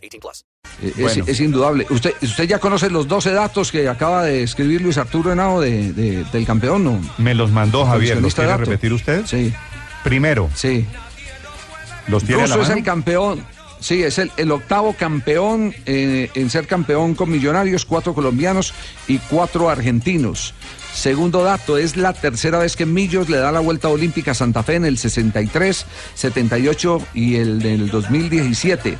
18 plus. Es, Bueno. es indudable. ¿Usted, ¿Usted ya conoce los 12 datos que acaba de escribir Luis Arturo Henao de, de- del campeón? ¿no? Me los mandó Javier. ¿Los quiere dato. repetir usted? Sí, Primero, sí. ¿los tiene a la Russo es el campeón. Sí, es el, el octavo campeón eh, en ser campeón con millonarios, cuatro colombianos y cuatro argentinos. Segundo dato, es la tercera vez que Millos le da la vuelta olímpica a Santa Fe en el 63, 78 y el del 2017.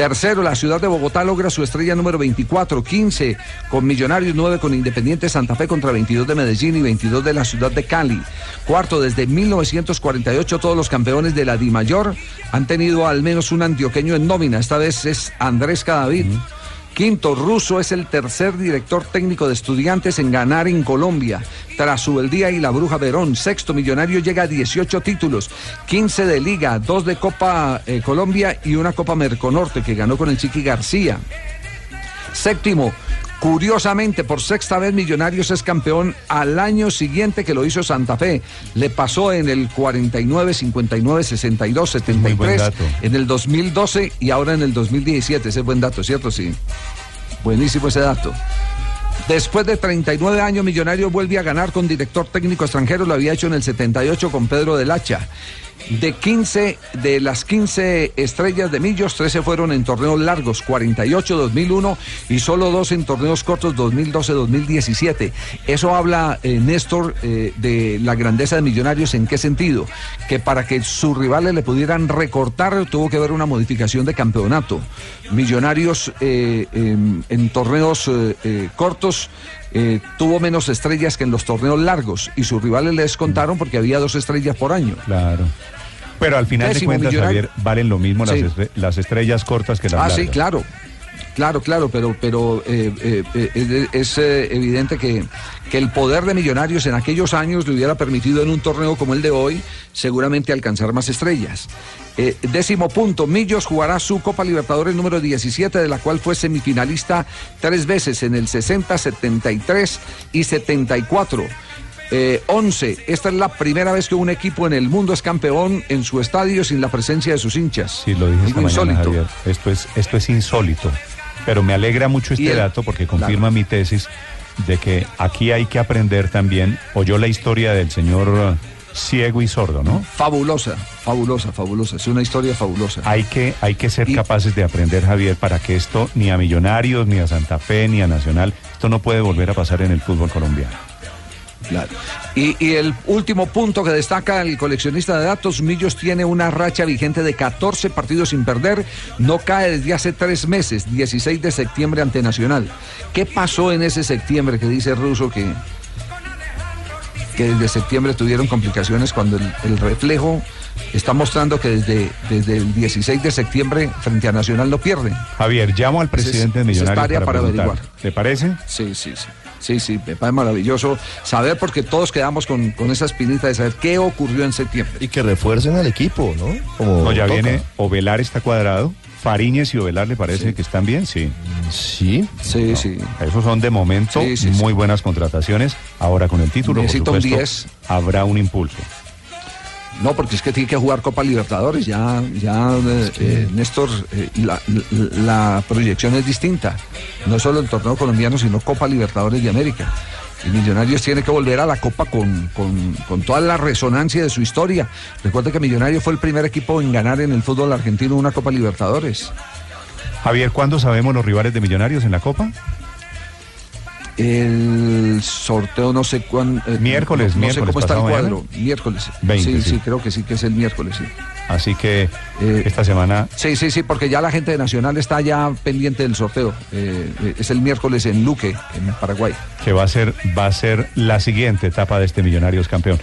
Tercero, la ciudad de Bogotá logra su estrella número 24, 15 con Millonarios, 9 con Independiente Santa Fe contra 22 de Medellín y 22 de la ciudad de Cali. Cuarto, desde 1948 todos los campeones de la DIMAYOR han tenido al menos un antioqueño en nómina. Esta vez es Andrés Cadavid. Quinto, Russo es el tercer director técnico de estudiantes en ganar en Colombia, tras Subeldía y la Bruja Verón. Sexto, Millonario llega a 18 títulos, 15 de Liga, 2 de Copa eh, Colombia y una Copa Merconorte que ganó con el Chiqui García. Séptimo, curiosamente, por sexta vez Millonarios es campeón al año siguiente que lo hizo Santa Fe. Le pasó en el 49, 59, 62, Muy buen 73, dato. en el 2012 y ahora en el 2017. Ese es buen dato, ¿cierto? Sí. Buenísimo ese dato. Después de 39 años, Millonario vuelve a ganar con director técnico extranjero. Lo había hecho en el 78 con Pedro del Hacha. De 15, de las 15 estrellas de Millos, 13 fueron en torneos largos, 48 2001 y solo dos en torneos cortos, 2012-2017. Eso habla, eh, Néstor, eh, de la grandeza de Millonarios. ¿En qué sentido? Que para que sus rivales le pudieran recortar, tuvo que haber una modificación de campeonato. Millonarios eh, en, en torneos cortos tuvo menos estrellas que en los torneos largos y sus rivales le descontaron porque había dos estrellas por año. Claro. Pero al final de cuentas, millonario. Javier, valen lo mismo las, estre- las estrellas cortas que las Ah, largas. sí, claro. Claro, claro, pero, pero eh, eh, eh, es, evidente que, que el poder de Millonarios en aquellos años le hubiera permitido en un torneo como el de hoy seguramente alcanzar más estrellas. Décimo punto, Millos jugará su Copa Libertadores número 17, de la cual fue semifinalista tres veces en el 60, 73 y 74. Eh, 11. Esta es la primera vez que un equipo en el mundo es campeón en su estadio sin la presencia de sus hinchas. Sí, lo dije esta mañana, insólito. Esto es, esto es insólito. Pero me alegra mucho este el- dato porque confirma mi tesis de que aquí hay que aprender también. Oyó la historia del señor eh, ciego y sordo, ¿no? Fabulosa, fabulosa, fabulosa. Es una historia fabulosa. Hay que, hay que ser Y- capaces de aprender, Javier, para que esto ni a Millonarios, ni a Santa Fe, ni a Nacional, esto no puede volver a pasar en el fútbol colombiano. Claro. Y, y el último punto que destaca el coleccionista de datos, Millos tiene una racha vigente de 14 partidos sin perder, no cae desde hace tres meses, 16 de septiembre ante Nacional. ¿Qué pasó en ese septiembre que dice Russo que, que desde septiembre tuvieron complicaciones cuando el, el reflejo está mostrando que desde, desde el 16 de septiembre frente a Nacional no pierden? Javier, llamo al presidente de Millonarios para, averiguar. ¿Le parece? Sí, sí, sí. Sí, sí, me parece maravilloso saber porque todos quedamos con, con esa espinita de saber qué ocurrió en septiembre. Y que refuercen al equipo, ¿no? Como No, ya toca. viene Ovelar está cuadrado. Fariñez y Ovelar le parece Sí. que están bien, sí. Sí. Sí, sí. Esos son de momento Sí, sí, muy sí. buenas contrataciones. Ahora con el título, por Necesita un supuesto, 10. habrá un impulso. No, porque es que tiene que jugar Copa Libertadores. Ya, ya, eh, eh, Néstor, eh, la, la- la proyección es distinta. No solo el torneo colombiano, sino Copa Libertadores de América. Y Millonarios tiene que volver a la Copa con, con- con toda la resonancia de su historia. Recuerda que Millonarios fue el primer equipo en ganar en el fútbol argentino una Copa Libertadores. Javier, ¿cuándo sabemos los rivales de Millonarios en la Copa? El sorteo no sé cuándo. Miércoles, no, no sé cómo está el mañana. cuadro. Miércoles. 20, sí, sí. sí, creo que sí que es el miércoles, sí. Así que Eh, esta semana Sí, sí, sí, porque ya la gente de Nacional está ya pendiente del sorteo. Eh, eh, es el miércoles en Luque, en Paraguay. que va a ser va a ser la siguiente etapa de este Millonarios campeón.